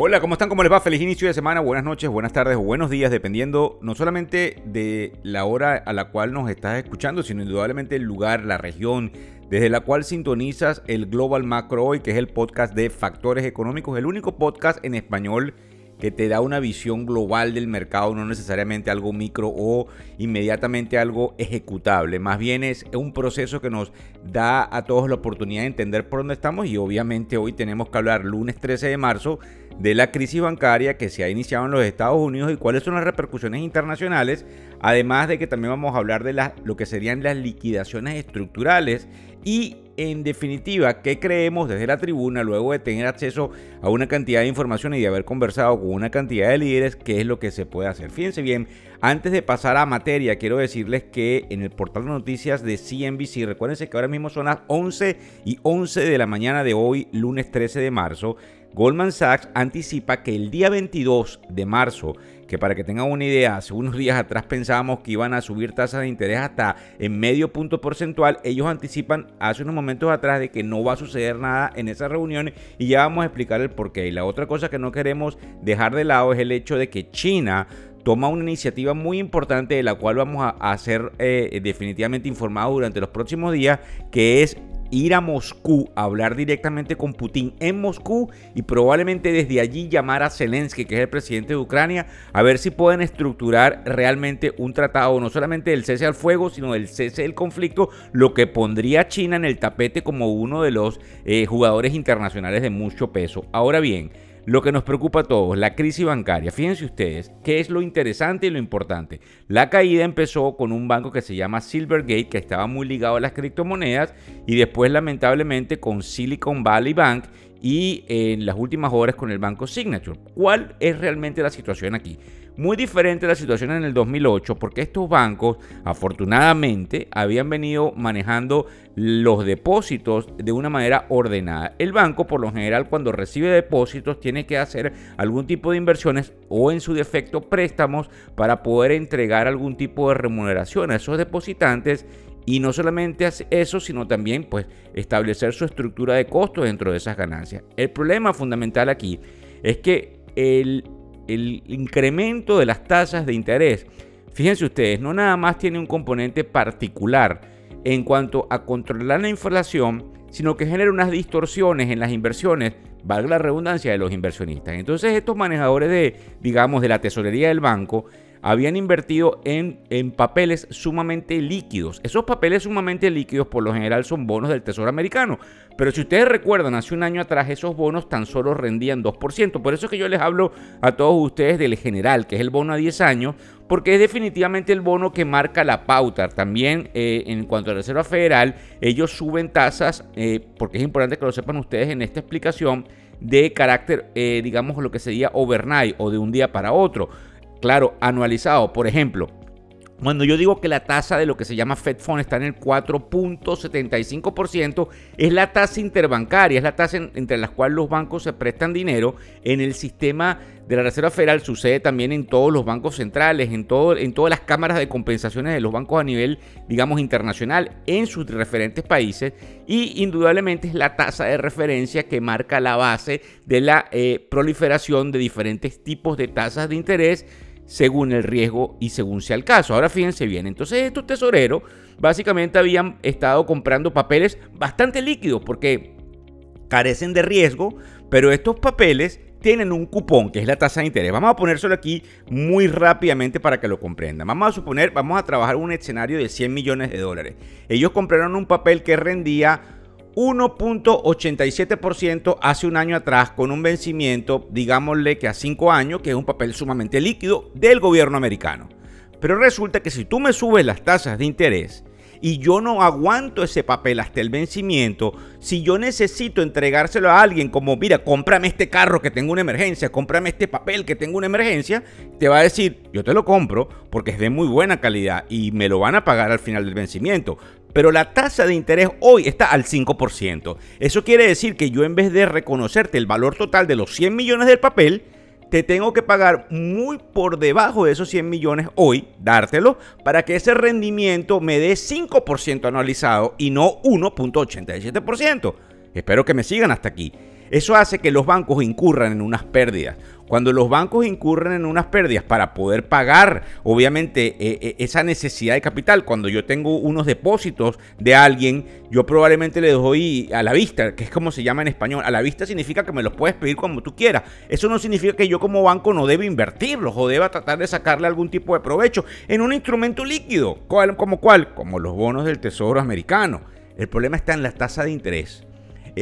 Hola, ¿cómo están? ¿Cómo les va? Feliz inicio de semana, buenas noches, buenas tardes o buenos días, dependiendo no solamente de la hora a la cual nos estás escuchando, sino indudablemente el lugar, la región, desde la cual sintonizas el Global Macro Hoy, que es el podcast de Factores Económicos, el único podcast en español que te da una visión global del mercado, no necesariamente algo micro o inmediatamente algo ejecutable. Más bien es un proceso que nos da a todos la oportunidad de entender por dónde estamos y obviamente hoy tenemos que hablar lunes 13 de marzo de la crisis bancaria que se ha iniciado en los Estados Unidos y cuáles son las repercusiones internacionales, además de que también vamos a hablar de lo que serían las liquidaciones estructurales y en definitiva, ¿qué creemos desde la tribuna luego de tener acceso a una cantidad de información y de haber conversado con una cantidad de líderes? ¿Qué es lo que se puede hacer? Fíjense bien, antes de pasar a materia, quiero decirles que en el portal de noticias de CNBC, recuérdense que ahora mismo son las 11 y 11 de la mañana de hoy, lunes 13 de marzo, Goldman Sachs anticipa que el día 22 de marzo, que para que tengan una idea, hace unos días atrás pensábamos que iban a subir tasas de interés hasta en medio punto porcentual, ellos anticipan hace unos momentos atrás de que no va a suceder nada en esa reunión y ya vamos a explicar el porqué. Y la otra cosa que no queremos dejar de lado es el hecho de que China toma una iniciativa muy importante de la cual vamos a, ser eh, definitivamente informados durante los próximos días, que es ir a Moscú a hablar directamente con Putin en Moscú y probablemente desde allí llamar a Zelensky, que es el presidente de Ucrania, a ver si pueden estructurar realmente un tratado, no solamente del cese al fuego, sino del cese del conflicto, lo que pondría a China en el tapete como uno de los eh, jugadores internacionales de mucho peso. Ahora bien, lo que nos preocupa a todos, la crisis bancaria. Fíjense ustedes, ¿qué es lo interesante y lo importante? La caída empezó con un banco que se llama Silvergate, que estaba muy ligado a las criptomonedas, y después lamentablemente con Silicon Valley Bank y en las últimas horas con el banco Signature. ¿Cuál es realmente la situación aquí? Muy diferente a la situación en el 2008 porque estos bancos afortunadamente habían venido manejando los depósitos de una manera ordenada. El banco por lo general cuando recibe depósitos tiene que hacer algún tipo de inversiones o en su defecto préstamos para poder entregar algún tipo de remuneración a esos depositantes y no solamente eso, sino también pues establecer su estructura de costos dentro de esas ganancias. El problema fundamental aquí es que el el incremento de las tasas de interés, fíjense ustedes, no nada más tiene un componente particular en cuanto a controlar la inflación, sino que genera unas distorsiones en las inversiones, valga la redundancia, de los inversionistas. Entonces estos manejadores de, digamos, de la tesorería del banco, habían invertido en, en, papeles sumamente líquidos. Esos papeles sumamente líquidos por lo general son bonos del Tesoro americano. Pero si ustedes recuerdan, hace un año atrás esos bonos tan solo rendían 2%. Por eso es que yo les hablo a todos ustedes del general, que es el bono a 10 años, porque es definitivamente el bono que marca la pauta. También eh, en cuanto a la Reserva Federal, ellos suben tasas, eh, porque es importante que lo sepan ustedes en esta explicación, de carácter, eh, digamos, lo que sería overnight o de un día para otro. Claro, anualizado. Por ejemplo, cuando yo digo que la tasa de lo que se llama Fed Fund está en el 4.75%, es la tasa interbancaria, es la tasa entre las cuales los bancos se prestan dinero. En el sistema de la Reserva Federal sucede también en todos los bancos centrales, en, todo, en todas las cámaras de compensaciones de los bancos a nivel, digamos, internacional, en sus referentes países. Y indudablemente es la tasa de referencia que marca la base de la eh, proliferación de diferentes tipos de tasas de interés según el riesgo y según sea el caso. Ahora fíjense bien, entonces estos tesoreros básicamente habían estado comprando papeles bastante líquidos porque carecen de riesgo, pero estos papeles tienen un cupón que es la tasa de interés. Vamos a ponérselo aquí muy rápidamente para que lo comprendan. Vamos a suponer, vamos a trabajar un escenario de 100 millones de dólares. Ellos compraron un papel que rendía 1.87% hace un año atrás con un vencimiento, digámosle que a 5 años, que es un papel sumamente líquido del gobierno americano. Pero resulta que si tú me subes las tasas de interés y yo no aguanto ese papel hasta el vencimiento, si yo necesito entregárselo a alguien como, mira, cómprame este carro que tengo una emergencia, cómprame este papel que tengo una emergencia, te va a decir, yo te lo compro porque es de muy buena calidad y me lo van a pagar al final del vencimiento pero la tasa de interés hoy está al 5%. Eso quiere decir que yo en vez de reconocerte el valor total de los 100 millones del papel, te tengo que pagar muy por debajo de esos 100 millones hoy, dártelo, para que ese rendimiento me dé 5% anualizado y no 1.87%. Espero que me sigan hasta aquí. Eso hace que los bancos incurran en unas pérdidas. Cuando los bancos incurren en unas pérdidas para poder pagar, obviamente, eh, eh, esa necesidad de capital, cuando yo tengo unos depósitos de alguien, yo probablemente le doy a la vista, que es como se llama en español. A la vista significa que me los puedes pedir como tú quieras. Eso no significa que yo como banco no deba invertirlos o deba tratar de sacarle algún tipo de provecho en un instrumento líquido, como cuál, como los bonos del Tesoro americano. El problema está en la tasa de interés.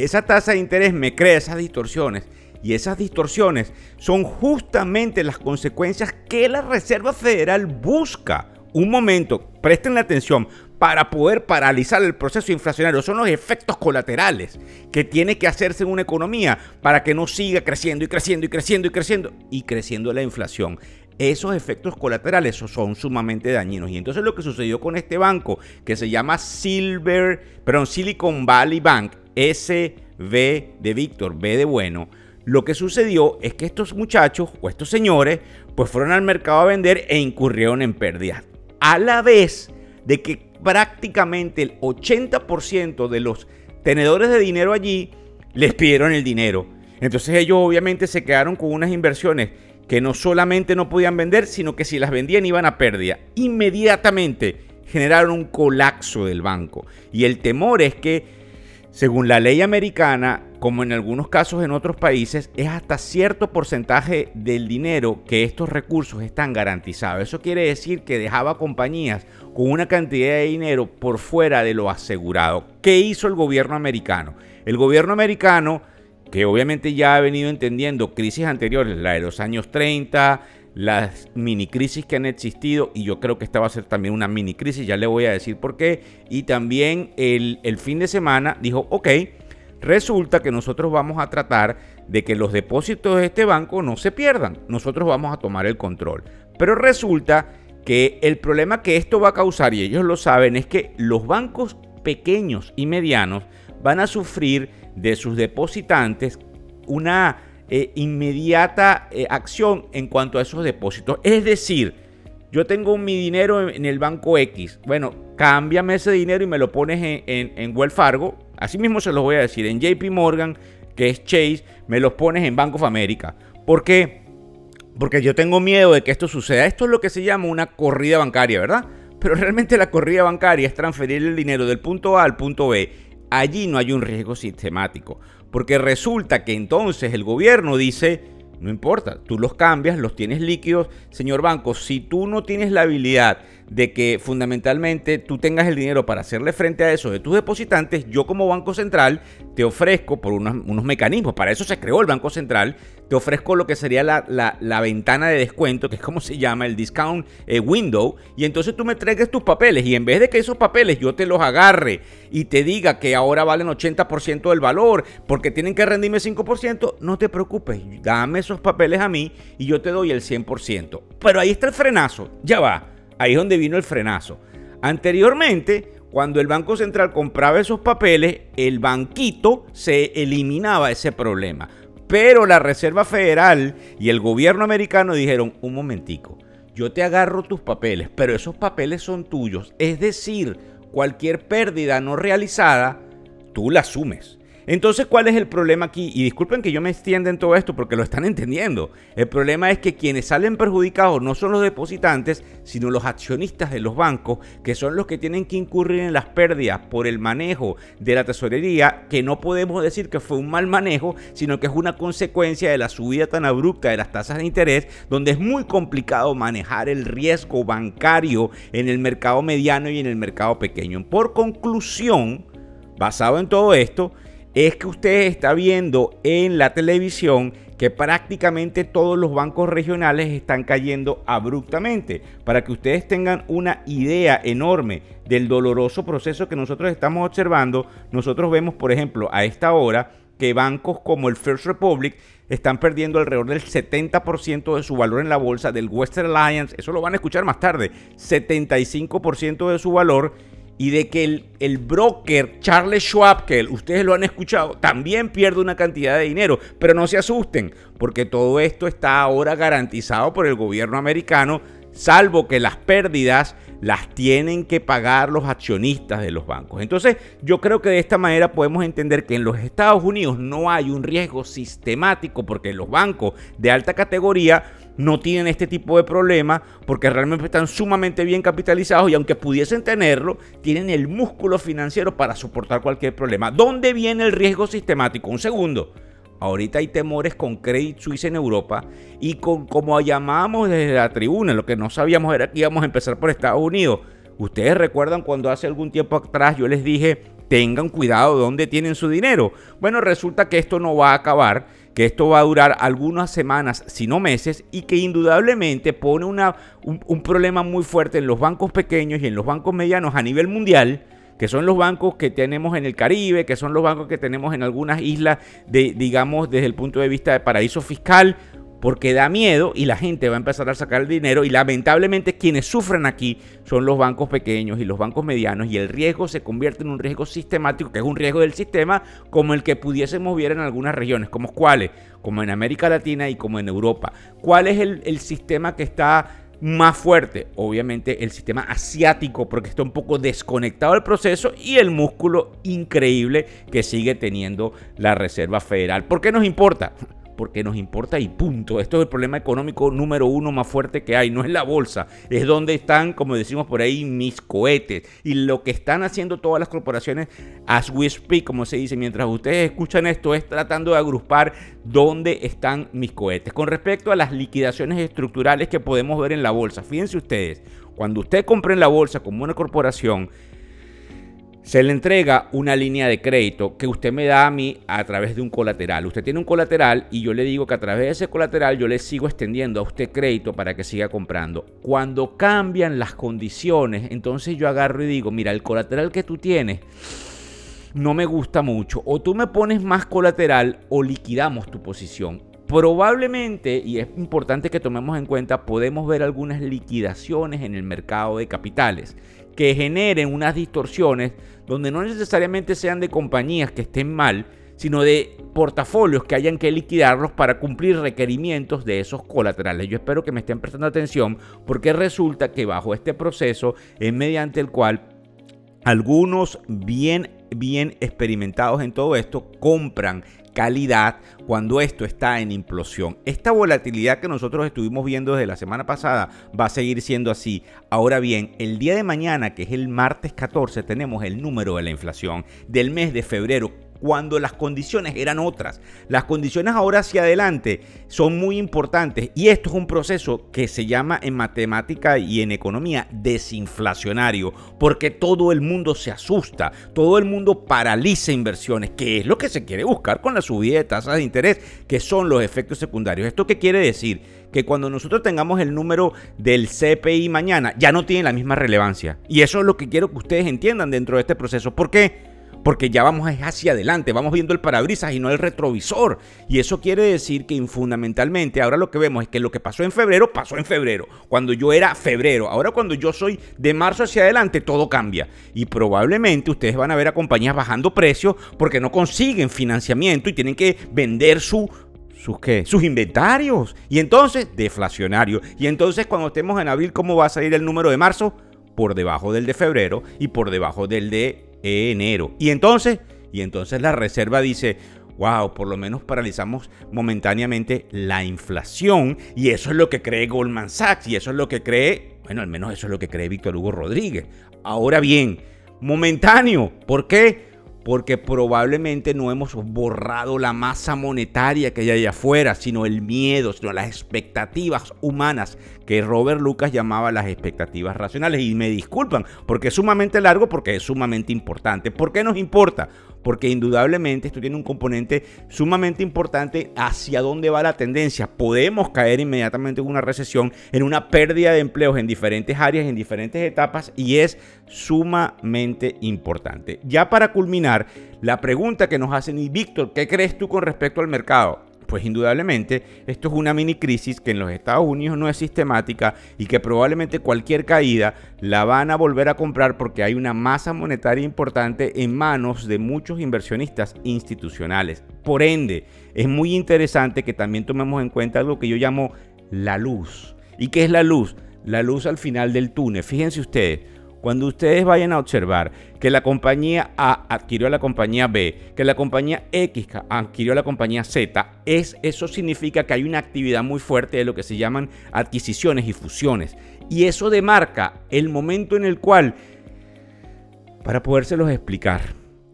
Esa tasa de interés me crea esas distorsiones y esas distorsiones son justamente las consecuencias que la Reserva Federal busca. Un momento, presten la atención, para poder paralizar el proceso inflacionario. Son los efectos colaterales que tiene que hacerse en una economía para que no siga creciendo y creciendo y creciendo y creciendo y creciendo la inflación. Esos efectos colaterales son sumamente dañinos. Y entonces lo que sucedió con este banco, que se llama Silver, perdón, Silicon Valley Bank, SV de Víctor, B de bueno, lo que sucedió es que estos muchachos o estos señores pues fueron al mercado a vender e incurrieron en pérdidas. A la vez de que prácticamente el 80% de los tenedores de dinero allí les pidieron el dinero. Entonces ellos obviamente se quedaron con unas inversiones que no solamente no podían vender, sino que si las vendían iban a pérdida. Inmediatamente generaron un colapso del banco. Y el temor es que según la ley americana, como en algunos casos en otros países, es hasta cierto porcentaje del dinero que estos recursos están garantizados. Eso quiere decir que dejaba compañías con una cantidad de dinero por fuera de lo asegurado. ¿Qué hizo el gobierno americano? El gobierno americano, que obviamente ya ha venido entendiendo crisis anteriores, la de los años 30, las mini crisis que han existido y yo creo que esta va a ser también una mini crisis, ya le voy a decir por qué. Y también el, el fin de semana dijo, ok, resulta que nosotros vamos a tratar de que los depósitos de este banco no se pierdan, nosotros vamos a tomar el control. Pero resulta que el problema que esto va a causar, y ellos lo saben, es que los bancos pequeños y medianos van a sufrir de sus depositantes una eh, inmediata eh, acción en cuanto a esos depósitos. Es decir, yo tengo mi dinero en, el banco X. Bueno, cámbiame ese dinero y me lo pones en, en, Wells Fargo. Así mismo se los voy a decir. En JP Morgan, que es Chase, me los pones en Bank of America. ¿Por qué? Porque yo tengo miedo de que esto suceda. Esto es lo que se llama una corrida bancaria, ¿verdad? Pero realmente la corrida bancaria es transferir el dinero del punto A al punto B. Allí no hay un riesgo sistemático. Porque resulta que entonces el gobierno dice, no importa, tú los cambias, los tienes líquidos. Señor banco, si tú no tienes la habilidad de que fundamentalmente tú tengas el dinero para hacerle frente a eso de tus depositantes, yo como Banco Central te ofrezco por unos, mecanismos, para eso se creó el Banco Central, te ofrezco lo que sería la, ventana de descuento, que es como se llama el discount eh, window, y entonces tú me traigas tus papeles. Y en vez de que esos papeles yo te los agarre y te diga que ahora valen 80% del valor porque tienen que rendirme 5%, no te preocupes, dame esos papeles a mí y yo te doy el 100%. Pero ahí está el frenazo, ya va. Ahí es donde vino el frenazo. Anteriormente, cuando el Banco Central compraba esos papeles, el banquito se eliminaba ese problema. Pero la Reserva Federal y el gobierno americano dijeron, un momentico, yo te agarro tus papeles, pero esos papeles son tuyos. Es decir, cualquier pérdida no realizada, tú la asumes. Entonces, ¿cuál es el problema aquí? Y disculpen que yo me extienda en todo esto porque lo están entendiendo. El problema es que quienes salen perjudicados no son los depositantes, sino los accionistas de los bancos, que son los que tienen que incurrir en las pérdidas por el manejo de la tesorería, que no podemos decir que fue un mal manejo, sino que es una consecuencia de la subida tan abrupta de las tasas de interés, donde es muy complicado manejar el riesgo bancario en el mercado mediano y en el mercado pequeño. Por conclusión, basado en todo esto, es que usted está viendo en la televisión que prácticamente todos los bancos regionales están cayendo abruptamente. Para que ustedes tengan una idea enorme del doloroso proceso que nosotros estamos observando, nosotros vemos, por ejemplo, a esta hora que bancos como el First Republic están perdiendo alrededor del 70% de su valor en la bolsa, del Western Alliance, eso lo van a escuchar más tarde, 75% de su valor y de que el, el, broker Charles Schwab, que ustedes lo han escuchado, también pierde una cantidad de dinero. Pero no se asusten, porque todo esto está ahora garantizado por el gobierno americano, salvo que las pérdidas las tienen que pagar los accionistas de los bancos. Entonces yo creo que de esta manera podemos entender que en los Estados Unidos no hay un riesgo sistemático porque los bancos de alta categoría no tienen este tipo de problema porque realmente están sumamente bien capitalizados y aunque pudiesen tenerlo, tienen el músculo financiero para soportar cualquier problema. ¿Dónde viene el riesgo sistemático? Un segundo. Ahorita hay temores con Credit Suisse en Europa y con como llamamos desde la tribuna, lo que no sabíamos era que íbamos a empezar por Estados Unidos. Ustedes recuerdan cuando hace algún tiempo atrás yo les dije, tengan cuidado de dónde tienen su dinero. Bueno, resulta que esto no va a acabar que esto va a durar algunas semanas, si no meses, y que indudablemente pone una, un, problema muy fuerte en los bancos pequeños y en los bancos medianos a nivel mundial, que son los bancos que tenemos en el Caribe, que son los bancos que tenemos en algunas islas, de, digamos, desde el punto de vista de paraíso fiscal, porque da miedo y la gente va a empezar a sacar el dinero y lamentablemente quienes sufren aquí son los bancos pequeños y los bancos medianos y el riesgo se convierte en un riesgo sistemático, que es un riesgo del sistema como el que pudiésemos ver en algunas regiones, como cuáles, como en América Latina y como en Europa. ¿Cuál es el, el sistema que está más fuerte? Obviamente el sistema asiático porque está un poco desconectado del proceso y el músculo increíble que sigue teniendo la Reserva Federal. ¿Por qué nos importa? Porque nos importa y punto. Esto es el problema económico número uno más fuerte que hay. No es la bolsa, es donde están, como decimos por ahí, mis cohetes. Y lo que están haciendo todas las corporaciones, as we speak, como se dice, mientras ustedes escuchan esto, es tratando de agrupar dónde están mis cohetes. Con respecto a las liquidaciones estructurales que podemos ver en la bolsa, fíjense ustedes, cuando usted compra en la bolsa como una corporación, se le entrega una línea de crédito que usted me da a mí a través de un colateral. Usted tiene un colateral y yo le digo que a través de ese colateral yo le sigo extendiendo a usted crédito para que siga comprando. Cuando cambian las condiciones, entonces yo agarro y digo, mira, el colateral que tú tienes no me gusta mucho. O tú me pones más colateral o liquidamos tu posición. Probablemente, y es importante que tomemos en cuenta, podemos ver algunas liquidaciones en el mercado de capitales que generen unas distorsiones donde no necesariamente sean de compañías que estén mal, sino de portafolios que hayan que liquidarlos para cumplir requerimientos de esos colaterales. Yo espero que me estén prestando atención porque resulta que bajo este proceso es mediante el cual algunos bien bien experimentados en todo esto compran calidad cuando esto está en implosión. Esta volatilidad que nosotros estuvimos viendo desde la semana pasada va a seguir siendo así. Ahora bien, el día de mañana, que es el martes 14, tenemos el número de la inflación del mes de febrero cuando las condiciones eran otras. Las condiciones ahora hacia adelante son muy importantes y esto es un proceso que se llama en matemática y en economía desinflacionario, porque todo el mundo se asusta, todo el mundo paraliza inversiones, que es lo que se quiere buscar con la subida de tasas de interés, que son los efectos secundarios. ¿Esto qué quiere decir? Que cuando nosotros tengamos el número del CPI mañana, ya no tiene la misma relevancia. Y eso es lo que quiero que ustedes entiendan dentro de este proceso. ¿Por qué? Porque ya vamos hacia adelante, vamos viendo el parabrisas y no el retrovisor. Y eso quiere decir que fundamentalmente ahora lo que vemos es que lo que pasó en febrero, pasó en febrero, cuando yo era febrero. Ahora cuando yo soy de marzo hacia adelante, todo cambia. Y probablemente ustedes van a ver a compañías bajando precios porque no consiguen financiamiento y tienen que vender su sus qué? Sus inventarios. Y entonces, deflacionario. Y entonces, cuando estemos en abril, ¿cómo va a salir el número de marzo? Por debajo del de febrero y por debajo del de enero. Y entonces, y entonces la reserva dice, wow, por lo menos paralizamos momentáneamente la inflación y eso es lo que cree Goldman Sachs y eso es lo que cree, bueno, al menos eso es lo que cree Víctor Hugo Rodríguez. Ahora bien, momentáneo, ¿por qué? Porque probablemente no hemos borrado la masa monetaria que hay allá afuera, sino el miedo, sino las expectativas humanas que Robert Lucas llamaba las expectativas racionales. Y me disculpan, porque es sumamente largo, porque es sumamente importante. ¿Por qué nos importa? Porque indudablemente esto tiene un componente sumamente importante hacia dónde va la tendencia. Podemos caer inmediatamente en una recesión, en una pérdida de empleos en diferentes áreas, en diferentes etapas y es sumamente importante. Ya para culminar, la pregunta que nos hacen, y Víctor, ¿qué crees tú con respecto al mercado? Pues indudablemente esto es una mini crisis que en los Estados Unidos no es sistemática y que probablemente cualquier caída la van a volver a comprar porque hay una masa monetaria importante en manos de muchos inversionistas institucionales. Por ende, es muy interesante que también tomemos en cuenta algo que yo llamo la luz. ¿Y qué es la luz? La luz al final del túnel. Fíjense ustedes, cuando ustedes vayan a observar que la compañía A adquirió a la compañía B, que la compañía X adquirió a la compañía Z, es, eso significa que hay una actividad muy fuerte de lo que se llaman adquisiciones y fusiones. Y eso demarca el momento en el cual, para podérselos explicar,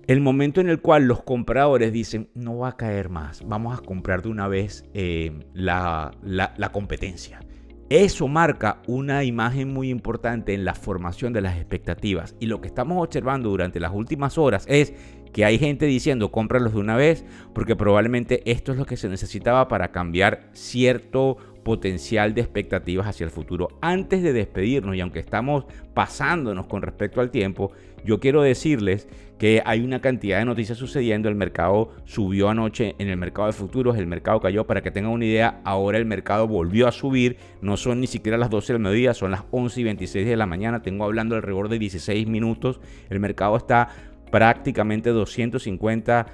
el momento en el cual los compradores dicen, no va a caer más, vamos a comprar de una vez eh, la, la competencia. Eso marca una imagen muy importante en la formación de las expectativas. Y lo que estamos observando durante las últimas horas es que hay gente diciendo cómpralos de una vez porque probablemente esto es lo que se necesitaba para cambiar cierto potencial de expectativas hacia el futuro. Antes de despedirnos y aunque estamos pasándonos con respecto al tiempo, yo quiero decirles que hay una cantidad de noticias sucediendo. El mercado subió anoche en el mercado de futuros, el mercado cayó. Para que tengan una idea, ahora el mercado volvió a subir. No son ni siquiera las 12 del mediodía, son las 11 y 26 de la mañana. Tengo hablando alrededor de 16 minutos. El mercado está prácticamente 250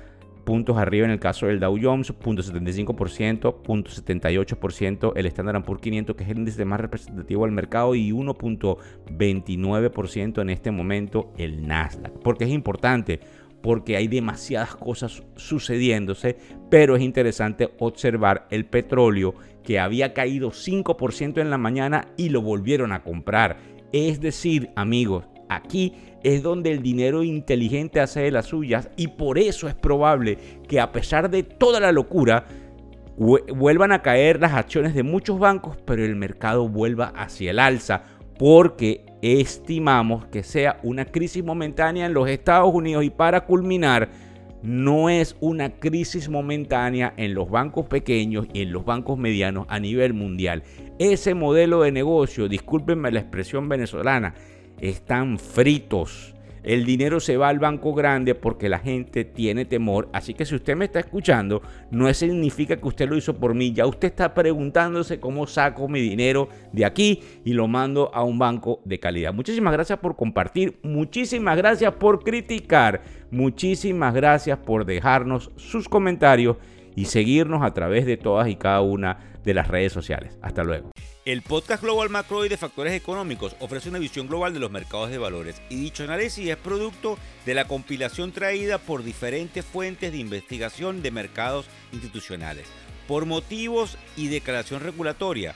puntos arriba en el caso del Dow Jones, 0.75%, 0.78% el Standard Poor's 500, que es el índice más representativo del mercado, y 1.29% en este momento el Nasdaq. Porque es importante, porque hay demasiadas cosas sucediéndose, pero es interesante observar el petróleo que había caído 5% en la mañana y lo volvieron a comprar. Es decir, amigos, aquí es donde el dinero inteligente hace de las suyas y por eso es probable que a pesar de toda la locura vuelvan a caer las acciones de muchos bancos, pero el mercado vuelva hacia el alza porque estimamos que sea una crisis momentánea en los Estados Unidos y para culminar no es una crisis momentánea en los bancos pequeños y en los bancos medianos a nivel mundial. Ese modelo de negocio, discúlpenme la expresión venezolana, están fritos. El dinero se va al banco grande porque la gente tiene temor. Así que si usted me está escuchando, no significa que usted lo hizo por mí. Ya usted está preguntándose cómo saco mi dinero de aquí y lo mando a un banco de calidad. Muchísimas gracias por compartir. Muchísimas gracias por criticar. Muchísimas gracias por dejarnos sus comentarios y seguirnos a través de todas y cada una de las redes sociales. Hasta luego. El podcast Global Macro y de Factores Económicos ofrece una visión global de los mercados de valores y dicho análisis es producto de la compilación traída por diferentes fuentes de investigación de mercados institucionales. Por motivos y declaración regulatoria,